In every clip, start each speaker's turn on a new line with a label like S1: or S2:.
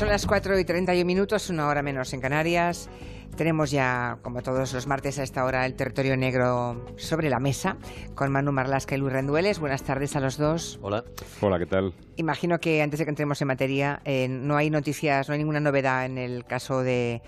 S1: Son las 4 y 31 minutos, una hora menos en Canarias. Tenemos ya, como todos los martes a esta hora, el territorio negro sobre la mesa con Manu Marlasca y Luis Rendueles. Buenas tardes a los dos.
S2: Hola.
S3: Hola, ¿qué tal?
S1: Imagino que antes de que entremos en materia, eh, no hay noticias, no hay ninguna novedad en el caso de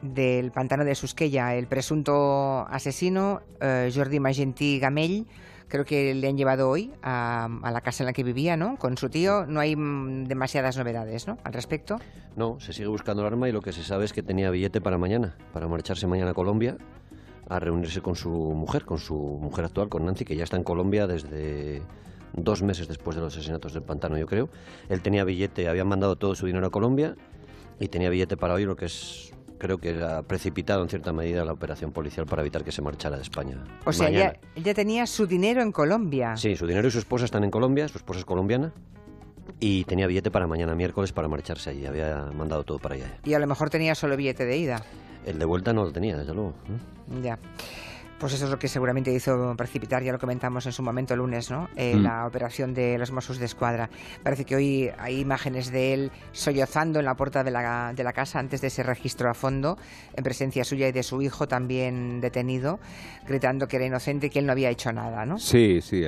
S1: del pantano de Susqueya. El presunto asesino, eh, Jordi Magentí Gamell, creo que le han llevado hoy a, la casa en la que vivía, ¿no? Con su tío. No hay mm, demasiadas novedades, ¿no? Al respecto.
S2: No, se sigue buscando el arma y lo que se sabe es que tenía billete para mañana, para marcharse mañana a Colombia a reunirse con su mujer, con su mujer actual, con Nancy, que ya está en Colombia desde dos meses después de los asesinatos del pantano, yo creo. Él tenía billete, habían mandado todo su dinero a Colombia y tenía billete para hoy, lo que es creo que ha precipitado en cierta medida la operación policial para evitar que se marchara de España.
S1: O sea, ya tenía su dinero en Colombia.
S2: Sí, su dinero y su esposa están en Colombia, su esposa es colombiana. Y tenía billete para mañana miércoles para marcharse allí, había mandado todo para allá.
S1: Y a lo mejor tenía solo billete de ida.
S2: El de vuelta no lo tenía, desde luego.
S1: Ya. Pues eso es lo que seguramente hizo precipitar, ya lo comentamos en su momento el lunes, ¿no? Eh, mm. La operación de los Mossos de Escuadra. Parece que hoy hay imágenes de él sollozando en la puerta de la, de la casa antes de ese registro a fondo, en presencia suya y de su hijo también detenido, gritando que era inocente y que él no había hecho nada, ¿no?
S3: Sí, sí,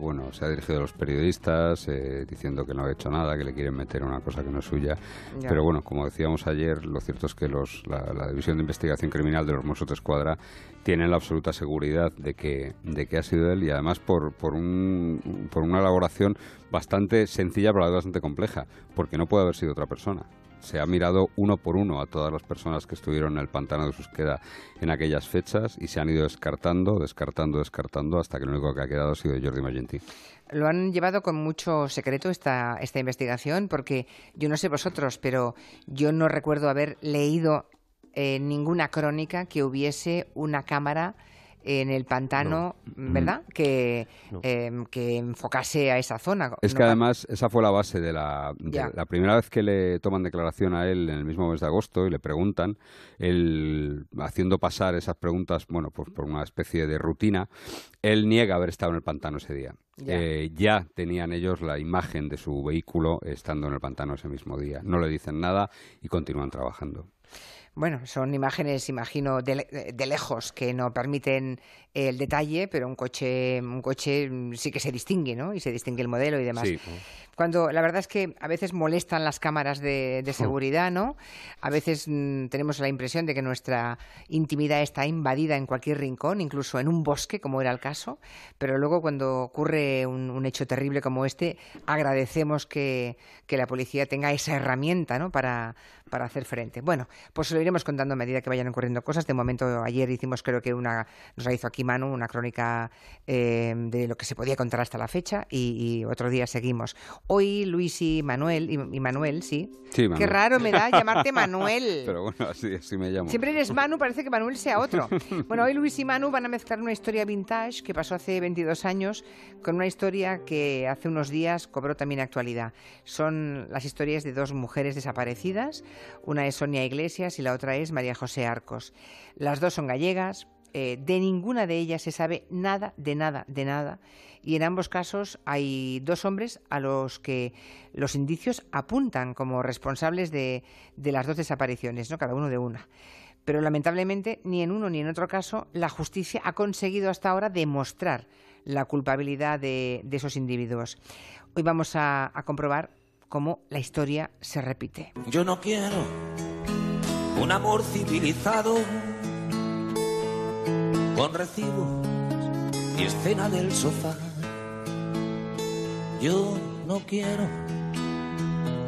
S3: bueno, se ha dirigido a los periodistas eh, diciendo que no ha hecho nada, que le quieren meter una cosa que no es suya. Pero bueno, como decíamos ayer, lo cierto es que los, la, la División de Investigación Criminal de los Mossos de Escuadra tienen la absoluta seguridad de que, de que ha sido él y además por, por, un, por una elaboración bastante sencilla pero bastante compleja, porque no puede haber sido otra persona. Se ha mirado uno por uno a todas las personas que estuvieron en el pantano de Susqueda en aquellas fechas y se han ido descartando, descartando, descartando hasta que lo único que ha quedado ha sido Jordi Magentí.
S1: Lo han llevado con mucho secreto esta, esta investigación porque yo no sé vosotros, pero yo no recuerdo haber leído eh, ninguna crónica que hubiese una cámara en el pantano, ¿verdad? Que, em, que enfocase a esa zona.
S3: Es que además esa fue la base de la, la primera vez que le toman declaración a él en el mismo mes de agosto y le preguntan, él haciendo pasar esas preguntas, bueno, pues por una especie de rutina, él niega haber estado en el pantano ese día. Eh, ya tenían ellos la imagen de su vehículo estando en el pantano ese mismo día. No le dicen nada y continúan trabajando.
S1: Bueno, son imágenes, imagino, de, de, lejos que no permiten el detalle, pero un coche, un coche sí que se distingue, ¿no? Y se distingue el modelo y demás. Cuando la verdad es que a veces molestan las cámaras de, seguridad, ¿no? A veces mm, tenemos la impresión de que nuestra intimidad está invadida en cualquier rincón, incluso en un bosque, como era el caso. Pero luego cuando ocurre un, hecho terrible como este, agradecemos que, que la policía tenga esa herramienta, ¿no? Para, para hacer frente. Bueno, pues lo iremos contando a medida que vayan ocurriendo cosas. De momento, ayer hicimos, creo que una, nos hizo aquí Manu, una crónica eh, de lo que se podía contar hasta la fecha y, otro día seguimos. Hoy Luis y Manuel, y, Manuel, sí.
S3: sí
S1: Qué raro me da llamarte Manuel.
S3: Pero bueno, así, así me llamo.
S1: Siempre eres Manu, parece que Manuel sea otro. Bueno, hoy Luis y Manu van a mezclar una historia vintage que pasó hace 22 años con una historia que hace unos días cobró también actualidad. Son las historias de dos mujeres desaparecidas una es Sonia Iglesias y la otra es María José Arcos. Las dos son gallegas, eh, de ninguna de ellas se sabe nada, de nada, de nada. Y en ambos casos hay dos hombres a los que los indicios apuntan como responsables de, las dos desapariciones, ¿no? cada uno de una. Pero lamentablemente ni en uno ni en otro caso la justicia ha conseguido hasta ahora demostrar la culpabilidad de, esos individuos. Hoy vamos a comprobar cómo la historia se repite.
S4: Yo no quiero un amor civilizado con recibo y escena del sofá. Yo no quiero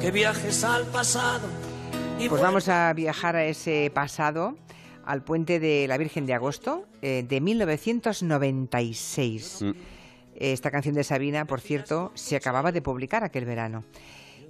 S4: que viajes al pasado.
S1: pues vamos a viajar a ese pasado, al puente de la Virgen de Agosto eh, de 1996. Mm. Esta canción de Sabina, por cierto, se acababa de publicar aquel verano.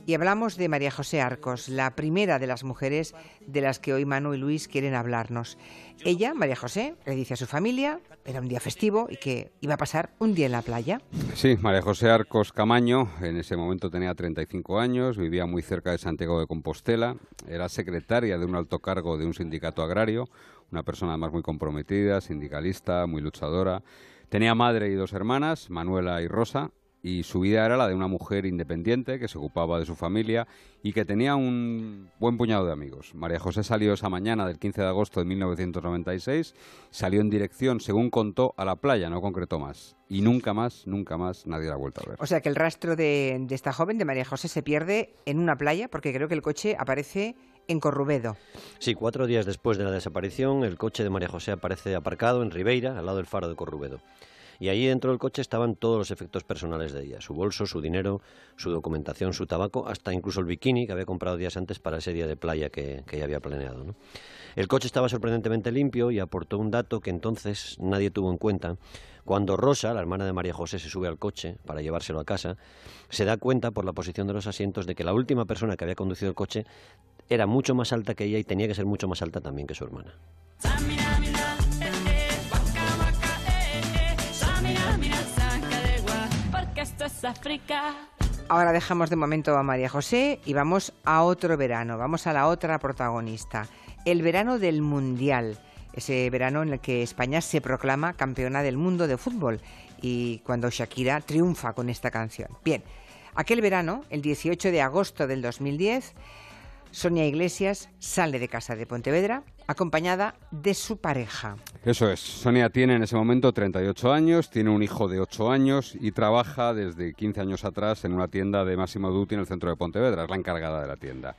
S1: Y hablamos de María José Arcos, la primera de las mujeres de las que hoy Manu y Luis quieren hablarnos. Ella, María José, le dice a su familia, era un día festivo y que iba a pasar un día en la playa.
S3: Sí, María José Arcos Camaño, en ese momento tenía 35 años, vivía muy cerca de Santiago de Compostela, era secretaria de un alto cargo de un sindicato agrario, una persona además muy comprometida, sindicalista, muy luchadora. Tenía madre y dos hermanas, Manuela y Rosa, y su vida era la de una mujer independiente que se ocupaba de su familia y que tenía un buen puñado de amigos. María José salió esa mañana del 15 de agosto de 1996, salió en dirección, según contó, a la playa, no concretó más. Y nunca más, nunca más nadie la ha vuelto a ver.
S1: O sea que el rastro de, de esta joven, de María José, se pierde en una playa porque creo que el coche aparece en Corrubedo.
S2: Sí, cuatro días después de la desaparición, el coche de María José aparece aparcado en Ribeira, al lado del faro de Corrubedo. Y allí dentro del coche estaban todos los efectos personales de ella, su bolso, su dinero, su documentación, su tabaco, hasta incluso el bikini que había comprado días antes para ese día de playa que, ella había planeado. El coche estaba sorprendentemente limpio y aportó un dato que entonces nadie tuvo en cuenta. Cuando Rosa, la hermana de María José, se sube al coche para llevárselo a casa, se da cuenta por la posición de los asientos de que la última persona que había conducido el coche era mucho más alta que ella y tenía que ser mucho más alta también que su hermana.
S1: Ahora dejamos de momento a María José y vamos a otro verano, vamos a la otra protagonista, el verano del Mundial, ese verano en el que España se proclama campeona del mundo de fútbol y cuando Shakira triunfa con esta canción. Bien, aquel verano, el 18 de agosto del 2010, Sonia Iglesias sale de casa de Pontevedra acompañada de su pareja.
S3: Eso es. Sonia tiene en ese momento 38 años, tiene un hijo de 8 años y trabaja desde 15 años atrás en una tienda de Máximo Duty en el centro de Pontevedra. Es la encargada de la tienda.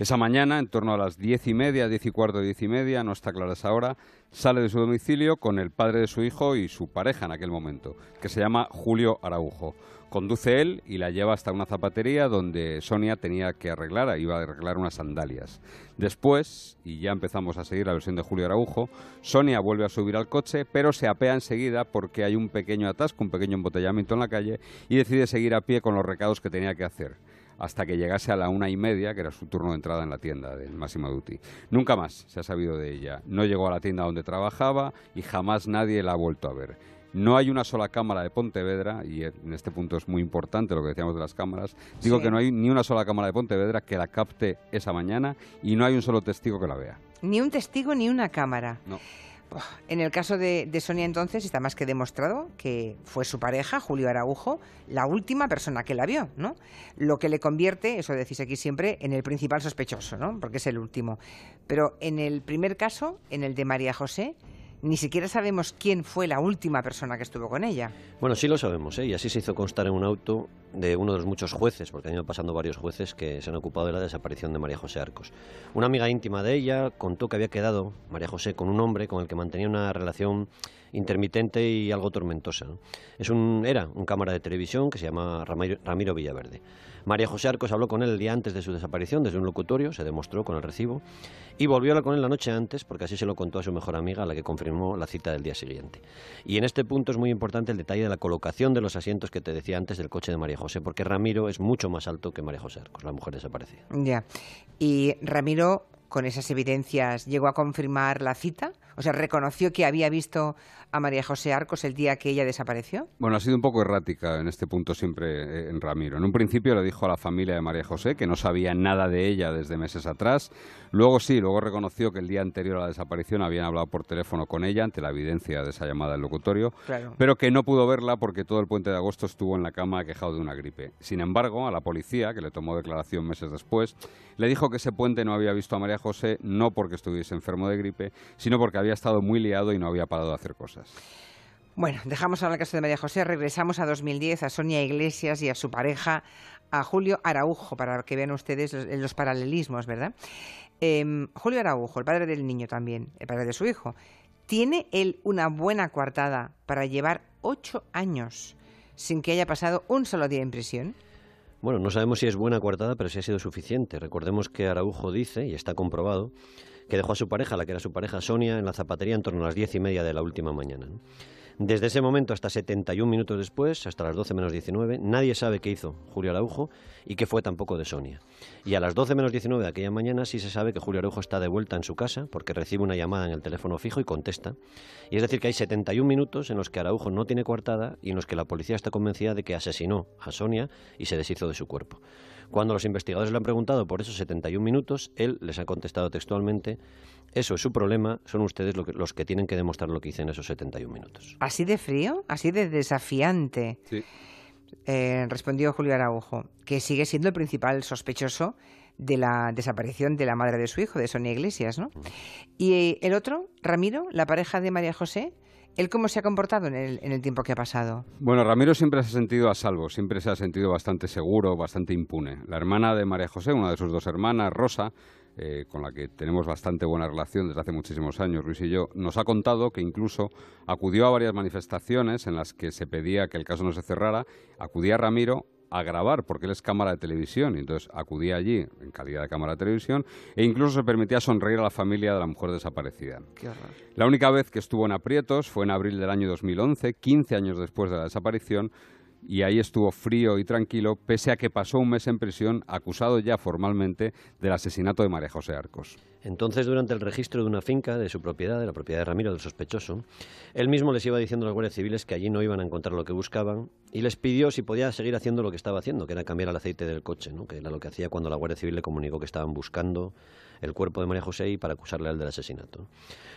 S3: Esa mañana, en torno a las diez y media, diez y cuarto, diez y media, no está clara esa hora, sale de su domicilio con el padre de su hijo y su pareja en aquel momento, que se llama Julio Araujo. Conduce él y la lleva hasta una zapatería donde Sonia tenía que arreglar, iba a arreglar unas sandalias. Después, y ya empezamos a seguir la versión de Julio Araujo, Sonia vuelve a subir al coche, pero se apea enseguida porque hay un pequeño atasco, un pequeño embotellamiento en la calle y decide seguir a pie con los recados que tenía que hacer hasta que llegase a la una y media, que era su turno de entrada en la tienda del Máximo Duty. Nunca más se ha sabido de ella. No llegó a la tienda donde trabajaba y jamás nadie la ha vuelto a ver. No hay una sola cámara de Pontevedra, y en este punto es muy importante lo que decíamos de las cámaras. Digo que no hay ni una sola cámara de Pontevedra que la capte esa mañana y no hay un solo testigo que la vea.
S1: Ni un testigo ni una cámara.
S3: No.
S1: En el caso de, Sonia entonces está más que demostrado que fue su pareja, Julio Araujo, la última persona que la vio, ¿no? Lo que le convierte, eso decís aquí siempre, en el principal sospechoso, ¿no? Porque es el último. Pero en el primer caso, en el de María José, ni siquiera sabemos quién fue la última persona que estuvo con ella.
S2: Bueno, sí lo sabemos, ¿eh? y así se hizo constar en un auto de uno de los muchos jueces, porque han ido pasando varios jueces que se han ocupado de la desaparición de María José Arcos. Una amiga íntima de ella contó que había quedado María José con un hombre con el que mantenía una relación intermitente y algo tormentosa. Es un, era un cámara de televisión que se llama Ramiro Villaverde. María José Arcos habló con él el día antes de su desaparición desde un locutorio, se demostró con el recibo, y volvió a con él la noche antes, porque así se lo contó a su mejor amiga, a la que confirmó la cita del día siguiente. Y en este punto es muy importante el detalle de la colocación de los asientos que te decía antes del coche de María José, porque Ramiro es mucho más alto que María José Arcos, la mujer desaparecida.
S1: Ya. Y Ramiro, con esas evidencias, llegó a confirmar la cita. O sea, reconoció que había visto a María José Arcos el día que ella desapareció?
S3: Bueno, ha sido un poco errática en este punto siempre eh, en Ramiro. En un principio le dijo a la familia de María José que no sabía nada de ella desde meses atrás. Luego sí, luego reconoció que el día anterior a la desaparición habían hablado por teléfono con ella ante la evidencia de esa llamada del locutorio, pero que no pudo verla porque todo el puente de agosto estuvo en la cama quejado de una gripe. Sin embargo, a la policía, que le tomó declaración meses después, le dijo que ese puente no había visto a María José no porque estuviese enfermo de gripe, sino porque había estado muy liado y no había parado de hacer cosas.
S1: Bueno, dejamos ahora el caso de María José, regresamos a 2010, a Sonia Iglesias y a su pareja, a Julio Araujo, para que vean ustedes los, paralelismos, ¿verdad? Em, Julio Araujo, el padre del niño también, el padre de su hijo, ¿tiene él una buena coartada para llevar ocho años sin que haya pasado un solo día en prisión?
S2: Bueno, no sabemos si es buena coartada, pero sí ha sido suficiente. Recordemos que Araujo dice, y está comprobado, que dejó a su pareja, la que era su pareja Sonia, en la zapatería en torno a las diez y media de la última mañana. Desde ese momento hasta 71 minutos después, hasta las 12 menos 19, nadie sabe qué hizo Julio Araujo y qué fue tampoco de Sonia. Y a las 12 menos 19 de aquella mañana sí se sabe que Julio Araujo está de vuelta en su casa porque recibe una llamada en el teléfono fijo y contesta. Y es decir, que hay 71 minutos en los que Araujo no tiene coartada y en los que la policía está convencida de que asesinó a Sonia y se deshizo de su cuerpo. Cuando los investigadores le han preguntado por esos 71 minutos, él les ha contestado textualmente, eso es su problema, son ustedes los que tienen que demostrar lo que hice en esos 71 minutos.
S1: ¿Así de frío? ¿Así de desafiante?
S3: Sí.
S1: eh, respondió Julio Araujo, que sigue siendo el principal sospechoso de la desaparición de la madre de su hijo, de Sonia Iglesias, ¿no? Y el otro, Ramiro, la pareja de María José, ¿Él cómo se ha comportado en el, en el, tiempo que ha pasado?
S3: Bueno, Ramiro siempre se ha sentido a salvo, siempre se ha sentido bastante seguro, bastante impune. La hermana de María José, una de sus dos hermanas, Rosa, eh, con la que tenemos bastante buena relación desde hace muchísimos años, Luis y yo, nos ha contado que incluso acudió a varias manifestaciones en las que se pedía que el caso no se cerrara, acudía Ramiro a grabar, porque él es cámara de televisión, y entonces acudía allí en calidad de cámara de televisión, e incluso se permitía sonreír a la familia de la mujer desaparecida. La única vez que estuvo en aprietos fue en abril del año 2011, 15 años después de la desaparición, y ahí estuvo frío y tranquilo, pese a que pasó un mes en prisión acusado ya formalmente del asesinato de María José Arcos.
S2: Entonces, durante el registro de una finca de su propiedad, de la propiedad de Ramiro, del sospechoso, él mismo les iba diciendo a los guardias civiles que allí no iban a encontrar lo que buscaban y les pidió si podía seguir haciendo lo que estaba haciendo, que era cambiar el aceite del coche, ¿no? que era lo que hacía cuando la Guardia Civil le comunicó que estaban buscando el cuerpo de María José y para acusarle al del asesinato.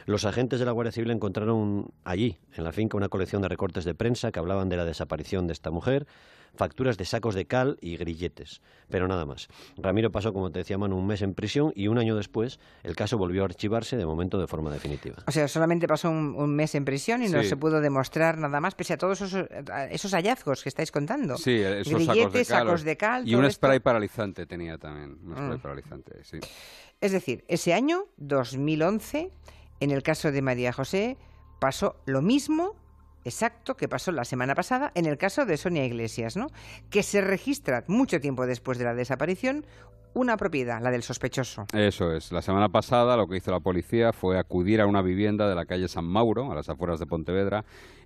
S2: Los agentes de la Guardia Civil encontraron allí, en la finca, una colección de recortes de prensa que hablaban de la desaparición de esta mujer, facturas de sacos de cal y grilletes, pero nada más. Ramiro pasó, como te decía Manu, un mes en prisión y un año después el caso volvió a archivarse de momento de forma definitiva.
S1: O sea, solamente pasó un, mes en prisión y no se pudo demostrar nada más, pese a todos esos, hallazgos que estáis contando.
S3: Sí, esos
S1: grilletes,
S3: sacos
S1: de cal.
S3: y un spray paralizante tenía también, un spray mm. paralizante, sí.
S1: Es decir, ese año, 2011, en el caso de María José, pasó lo mismo exacto que pasó la semana pasada en el caso de Sonia Iglesias, ¿no? Que se registra mucho tiempo después de la desaparición una propiedad, la del sospechoso.
S3: Eso es. La semana pasada lo que hizo la policía fue acudir a una vivienda de la calle San Mauro, a las afueras de Pontevedra,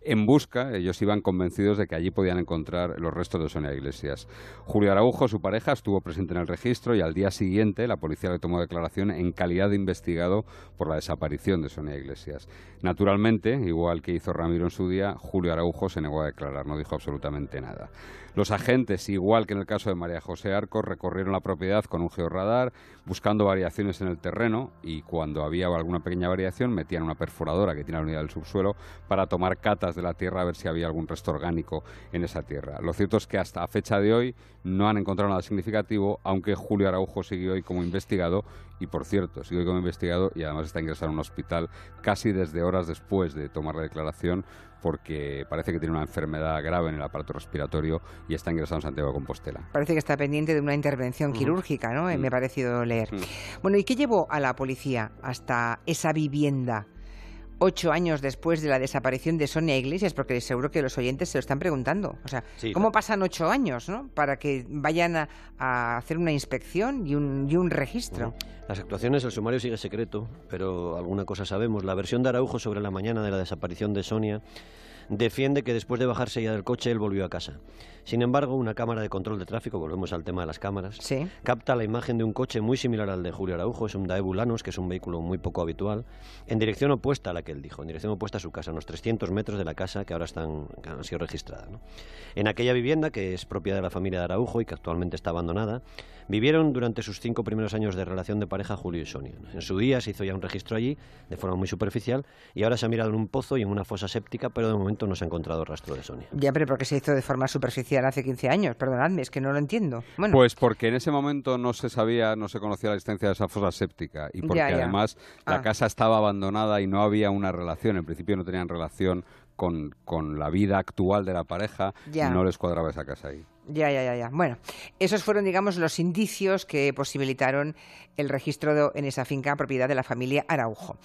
S3: en busca, ellos iban convencidos de que allí podían encontrar los restos de Sonia Iglesias. Julio Araujo, su pareja, estuvo presente en el registro y al día siguiente la policía le tomó declaración en calidad de investigado por la desaparición de Sonia Iglesias. Naturalmente, igual que hizo Ramiro en su día, Julio Araujo se negó a declarar, no dijo absolutamente nada. Los agentes, igual que en el caso de María José Arcos, recorrieron la propiedad con un georradar, buscando variaciones en el terreno y cuando había alguna pequeña variación metían una perforadora que tiene la unidad del subsuelo para tomar catas de la tierra a ver si había algún resto orgánico en esa tierra. Lo cierto es que hasta a fecha de hoy no han encontrado nada significativo, aunque Julio Araujo sigue hoy como investigado y, por cierto, sigue como investigado y además está ingresado en un hospital casi desde horas después de tomar la declaración porque parece que tiene una enfermedad grave en el aparato respiratorio y está ingresado en Santiago de Compostela.
S1: Parece que está pendiente de una intervención quirúrgica, ¿no? Me ha parecido leer. Bueno, ¿y qué llevó a la policía hasta esa vivienda? Ocho años después de la desaparición de Sonia Iglesias, porque seguro que los oyentes se lo están preguntando. O sea, ¿cómo pasan ocho años, ¿no? Para que vayan a, hacer una inspección y un, y un registro.
S2: Las actuaciones, el sumario sigue secreto, pero alguna cosa sabemos. La versión de Araujo sobre la mañana de la desaparición de Sonia defiende que después de bajarse ya del coche él volvió a casa. Sin embargo, una cámara de control de tráfico, volvemos al tema de las cámaras, capta la imagen de un coche muy similar al de Julio Araujo, es un Daewoo Lanos, que es un vehículo muy poco habitual, en dirección opuesta a la que él dijo, en dirección opuesta a su casa, unos 300 metros de la casa que ahora están, han sido registradas. En aquella vivienda, que es propiedad de la familia de Araujo y que actualmente está abandonada, vivieron durante sus cinco primeros años de relación de pareja Julio y Sonia. En su día se hizo ya un registro allí, de forma muy superficial, y ahora se ha mirado en un pozo y en una fosa séptica, pero de momento no se ha encontrado rastro de Sonia.
S1: Ya, pero ¿por qué se hizo de forma superficial? Hace 15 años, perdonadme, es que no lo entiendo.
S3: Pues porque en ese momento no se sabía, no se conocía la existencia de esa fosa séptica y porque además la ah. casa estaba abandonada y no había una relación, en principio no tenían relación con, con la vida actual de la pareja y no les cuadraba esa casa ahí.
S1: Ya, ya, ya, ya. Bueno, esos fueron, digamos, los indicios que posibilitaron el registro en esa finca propiedad de la familia Araujo.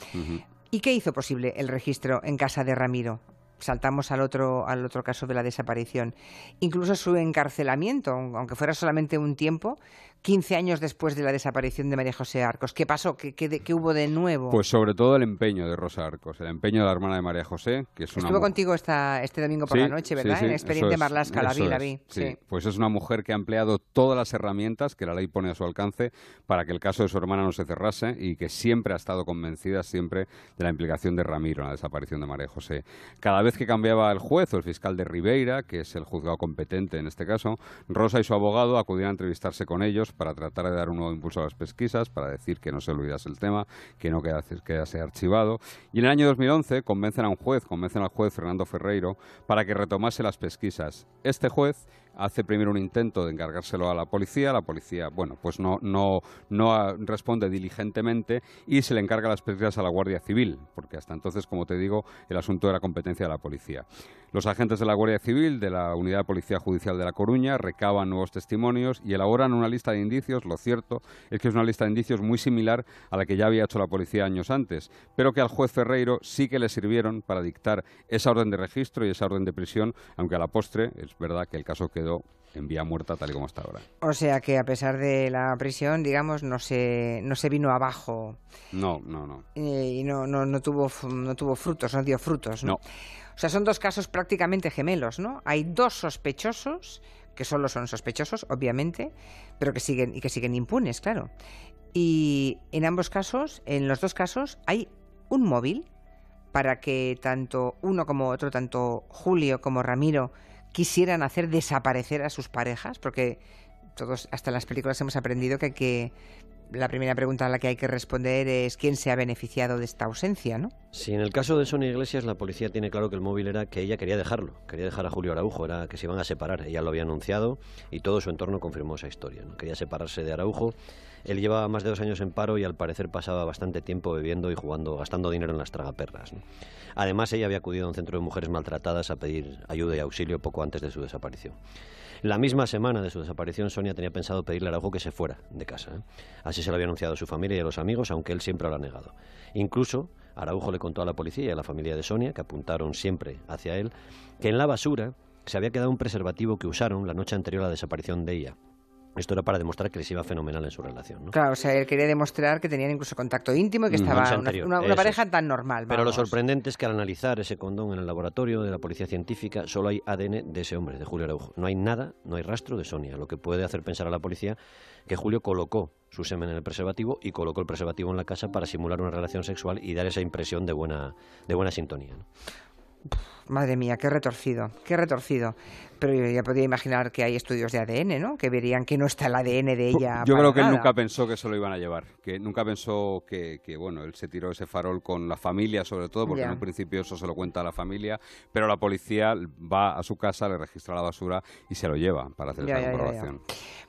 S1: ¿Y qué hizo posible el registro en casa de Ramiro? Saltamos al otro, al otro caso de la desaparición. Incluso su encarcelamiento, aunque fuera solamente un tiempo, 15 años después de la desaparición de María José Arcos. ¿Qué pasó? ¿Qué, qué, hubo de nuevo?
S3: Pues sobre todo el empeño de Rosa Arcos, el empeño de la hermana de María José, que es una
S1: Estuvo contigo esta, este domingo por la noche, ¿verdad? en Expediente Marlasca, la vi, la vi.
S3: Sí. pues es una mujer que ha empleado todas las herramientas que la ley pone a su alcance para que el caso de su hermana no se cerrase y que siempre ha estado convencida siempre de la implicación de Ramiro en la desaparición de María José. Cada vez que cambiaba el juez o el fiscal de Ribeira, que es el juzgado competente en este caso, Rosa y su abogado acudían a entrevistarse con ellos para tratar de dar un nuevo impulso a las pesquisas, para decir que no se olvidase el tema, que no quedase, archivado. Y en el año 2011 convencen a un juez, convencen al juez Fernando Ferreiro, para que retomase las pesquisas. Este juez hace primero un intento de encargárselo a la policía, la policía, bueno, pues no, no, no responde diligentemente y se le encarga las pesquisas a la Guardia Civil, porque hasta entonces, como te digo, el asunto era competencia de la policía. Los agentes de la Guardia Civil, de la Unidad de Policía Judicial de La Coruña, recaban nuevos testimonios y elaboran una lista de indicios. Lo cierto es que es una lista de indicios muy similar a la que ya había hecho la policía años antes, pero que al juez Ferreiro sí que le sirvieron para dictar esa orden de registro y esa orden de prisión, aunque a la postre es verdad que el caso quedó en vía muerta tal y como está ahora.
S1: O sea que a pesar de la prisión, digamos, no se, no se vino abajo.
S3: No, no, no.
S1: Eh, y no, no, no, tuvo, no tuvo frutos, no dio frutos. ¿no? O sea, son dos casos prácticamente gemelos, ¿no? Hay dos sospechosos, que solo son sospechosos, obviamente, pero que siguen, y que siguen impunes, claro. Y en ambos casos, en los dos casos, hay un móvil para que tanto uno como otro, tanto Julio como Ramiro, quisieran hacer desaparecer a sus parejas, porque todos, hasta en las películas hemos aprendido que hay que la primera pregunta a la que hay que responder es quién se ha beneficiado de esta ausencia, ¿no?
S2: Sí, en el caso de Sonia Iglesias, la policía tiene claro que el móvil era que ella quería dejarlo, quería dejar a Julio Araujo, era que se iban a separar. Ella lo había anunciado y todo su entorno confirmó esa historia. ¿no? Quería separarse de Araujo. Él llevaba más de dos años en paro y al parecer pasaba bastante tiempo bebiendo y jugando, gastando dinero en las tragaperras. Además, ella había acudido a un centro de mujeres maltratadas a pedir ayuda y auxilio poco antes de su desaparición. La misma semana de su desaparición, Sonia tenía pensado pedirle a Araujo que se fuera de casa. ¿eh? Así se lo había anunciado a su familia y a los amigos, aunque él siempre lo ha negado. Incluso Araujo le contó a la policía y a la familia de Sonia, que apuntaron siempre hacia él, que en la basura se había quedado un preservativo que usaron la noche anterior a la desaparición de ella. Esto era para demostrar que les iba fenomenal en su relación. ¿no?
S1: Claro, o sea, él quería demostrar que tenían incluso contacto íntimo y que estaba una, pareja tan normal.
S2: Pero lo sorprendente es que al analizar ese condón en el laboratorio de la policía científica, solo hay ADN de ese hombre, de Julio Araujo. No hay nada, no hay rastro de Sonia, lo que puede hacer pensar a la policía que Julio colocó su semen en el preservativo y colocó el preservativo en la casa para simular una relación sexual y dar esa impresión de buena, de buena sintonía. ¿no?
S1: Madre mía, qué retorcido, qué retorcido. Pero yo ya podía imaginar que hay estudios de ADN, ¿no? Que verían que no está el ADN de ella.
S3: Yo creo que él nunca pensó que se lo iban a llevar, que nunca pensó que, bueno, él se tiró ese farol con la familia, sobre todo, porque en un principio eso se lo cuenta a la familia, pero la policía va a su casa, le registra la basura y se lo lleva para hacer esa comprobación.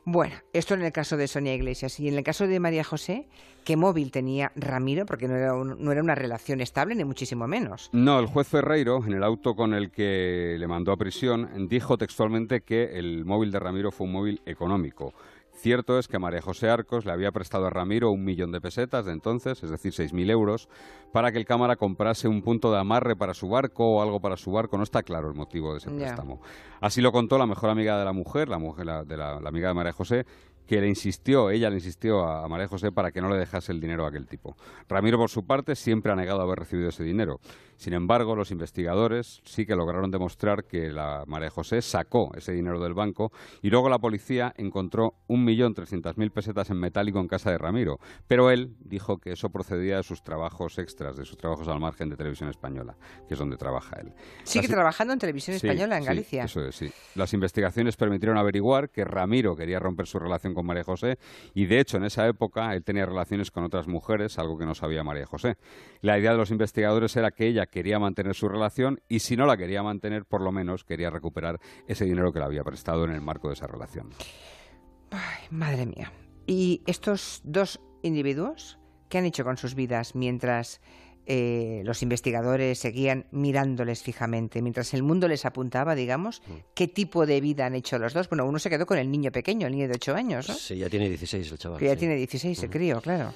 S1: Bueno, esto en el caso de Sonia Iglesias. Y en el caso de María José, ¿qué móvil tenía Ramiro? Porque no era, no era una relación estable, ni muchísimo menos.
S3: No, el juez Ferreiro, en el auto con el que le mandó a prisión, dijo textualmente que el móvil de Ramiro fue un móvil económico. Cierto es que María José Arcos le había prestado a Ramiro un millón de pesetas de entonces, es decir, 6.000 euros, para que el cámara comprase un punto de amarre para su barco o algo para su barco. No está claro el motivo de ese préstamo. Así lo contó la mejor amiga de la mujer, la, mujer, de la amiga de María José, que le insistió, ella le insistió a, María José para que no le dejase el dinero a aquel tipo. Ramiro, por su parte, siempre ha negado haber recibido ese dinero. Sin embargo, los investigadores sí que lograron demostrar que la María José sacó ese dinero del banco y luego la policía encontró un millón trescientas mil pesetas en metálico en casa de Ramiro. Pero él dijo que eso procedía de sus trabajos extras, de sus trabajos al margen de Televisión Española, que es donde trabaja él.
S1: ¿Sigue trabajando en Televisión Española en Galicia?
S3: Sí, eso es, sí. Las investigaciones permitieron averiguar que Ramiro quería romper su relación con María José y de hecho en esa época él tenía relaciones con otras mujeres, algo que no sabía María José. La idea de los investigadores era que ella quería mantener su relación y si no la quería mantener, por lo menos quería recuperar ese dinero que le había prestado en el marco de esa relación.
S1: Ay, madre mía. ¿Y estos dos individuos qué han hecho con sus vidas mientras eh, los investigadores seguían mirándoles fijamente, mientras el mundo les apuntaba, digamos, mm. qué tipo de vida han hecho los dos. Bueno, uno se quedó con el niño pequeño, el niño de 8 años, ¿no?
S2: Sí, ya tiene 16 el chaval.
S1: Que ya tiene 16, se crío, claro.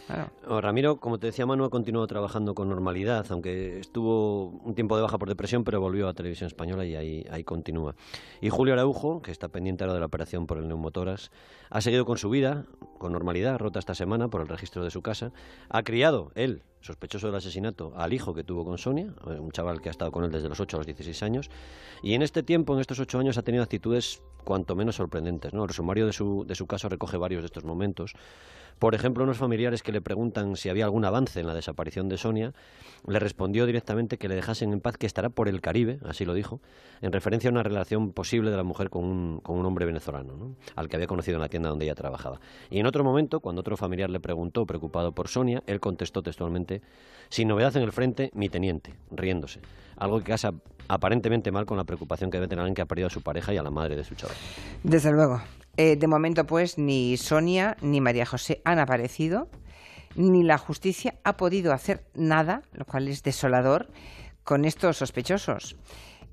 S2: Ramiro, como te decía Manu, ha continuado trabajando con normalidad, aunque estuvo un tiempo de baja por depresión, pero volvió a Televisión Española y ahí, ahí continúa. Y Julio Araujo, que está pendiente ahora de la operación por el neumotoras, ha seguido con su vida, con normalidad, rota esta semana por el registro de su casa. Ha criado, él, sospechoso del asesinato, al hijo que tuvo con Sonia, eh, un chaval que ha estado con él desde los 8 a los 16 años, y en este tiempo, en estos 8 años, ha tenido actitudes cuanto menos sorprendentes. ¿no? El sumario de su, de su caso recoge varios de estos momentos. Por ejemplo, unos familiares que le preguntan si había algún avance en la desaparición de Sonia, le respondió directamente que le dejasen en paz, que estará por el Caribe, así lo dijo, en referencia a una relación posible de la mujer con un, con un hombre venezolano, ¿no? al que había conocido en la tienda donde ella trabajaba. Y otro momento, cuando otro familiar le preguntó, preocupado por Sonia, él contestó textualmente, sin novedad en el frente, mi teniente, riéndose. Algo que casa aparentemente mal con la preocupación que debe tener alguien que ha perdido a su pareja y a la madre de su chaval.
S1: Desde luego. Eh, de momento, pues, ni Sonia ni María José han aparecido, ni la justicia ha podido hacer nada, lo cual es desolador, con estos sospechosos.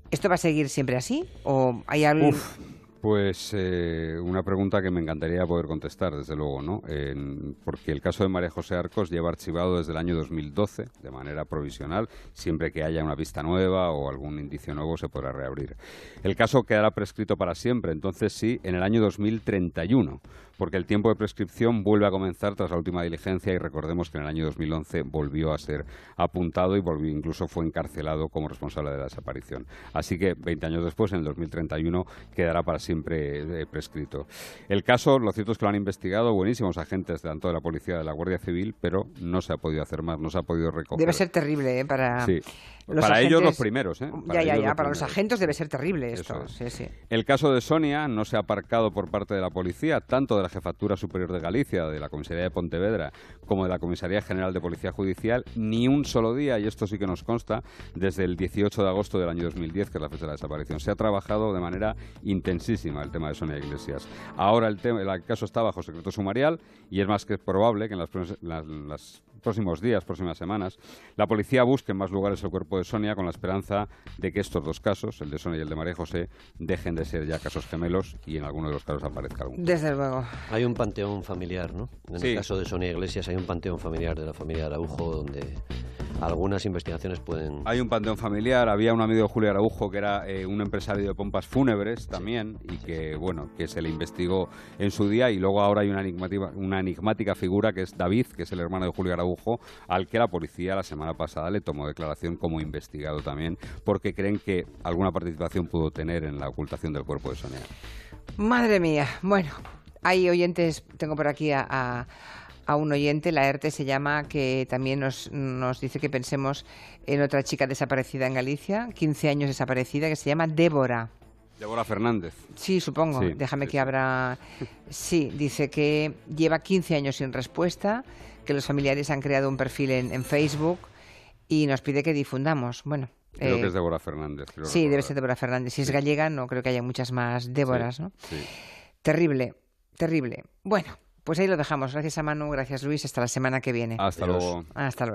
S1: ¿Esto va a seguir siempre así? ¿O hay algo.?
S3: Pues eh, una pregunta que me encantaría poder contestar, desde luego, ¿no? porque el caso de María José Arcos lleva archivado desde el año 2012 de manera provisional. Siempre que haya una pista nueva o algún indicio nuevo se podrá reabrir. El caso quedará prescrito para siempre, entonces sí, en el año 2031 porque el tiempo de prescripción vuelve a comenzar tras la última diligencia y recordemos que en el año 2011 volvió a ser apuntado y volvió, incluso fue encarcelado como responsable de la desaparición. Así que 20 años después, en el 2031, quedará para siempre eh, prescrito. El caso, lo cierto es que lo han investigado buenísimos agentes tanto de la policía de la Guardia Civil, pero no se ha podido hacer más, no se ha podido recoger.
S1: Debe ser terrible ¿eh? para...
S3: para ellos los primeros, ¿eh?
S1: ya, ya, ya. Para los agentes debe ser terrible esto. Sí, sí.
S3: El caso de Sonia no se ha aparcado por parte de la policía, tanto de la Jefatura Superior de Galicia, de la Comisaría de Pontevedra, como de la Comisaría General de Policía Judicial, ni un solo día, y esto sí que nos consta, desde el 18 de agosto del año 2010, que es la fecha de la desaparición. Se ha trabajado de manera intensísima el tema de Sonia Iglesias. Ahora el, tema, el caso está bajo secreto sumarial y es más que probable que en las próximos días, próximas semanas, la policía busque en más lugares el cuerpo de Sonia con la esperanza de que estos dos casos, el de Sonia y el de María José, dejen de ser ya casos gemelos y en alguno de los casos aparezca algún.
S1: Desde luego.
S2: Hay un panteón familiar, ¿no? En el caso de Sonia Iglesias hay un panteón familiar de la familia Araujo donde algunas investigaciones pueden...
S3: Hay un panteón familiar, había un amigo de Julio Araujo que era eh, un empresario de pompas fúnebres también y que, bueno, que se le investigó en su día y luego ahora hay una enigmática, una enigmática figura que es David, que es el hermano de Julio Araujo, al que la policía la semana pasada le tomó declaración como investigado también porque creen que alguna participación pudo tener en la ocultación del cuerpo de Sonia.
S1: Madre mía, bueno, hay oyentes, tengo por aquí a a un oyente, la ERTE se llama, que también nos, nos dice que pensemos en otra chica desaparecida en Galicia, 15 años desaparecida, que se llama Débora.
S3: Débora Fernández.
S1: Sí, supongo. Déjame que abra. Sí, dice que lleva 15 años sin respuesta, que los familiares han creado un perfil en, Facebook y nos pide que difundamos. Bueno.
S3: Creo que eh, es Débora Fernández.
S1: Sí, debe ser Débora Fernández. Si es gallega, no creo que haya muchas más Déboras, ¿no? Terrible, terrible. Bueno, pues ahí lo dejamos. Gracias a Manu, gracias Luis. Hasta la semana que viene.
S3: Hasta luego.
S1: Hasta luego.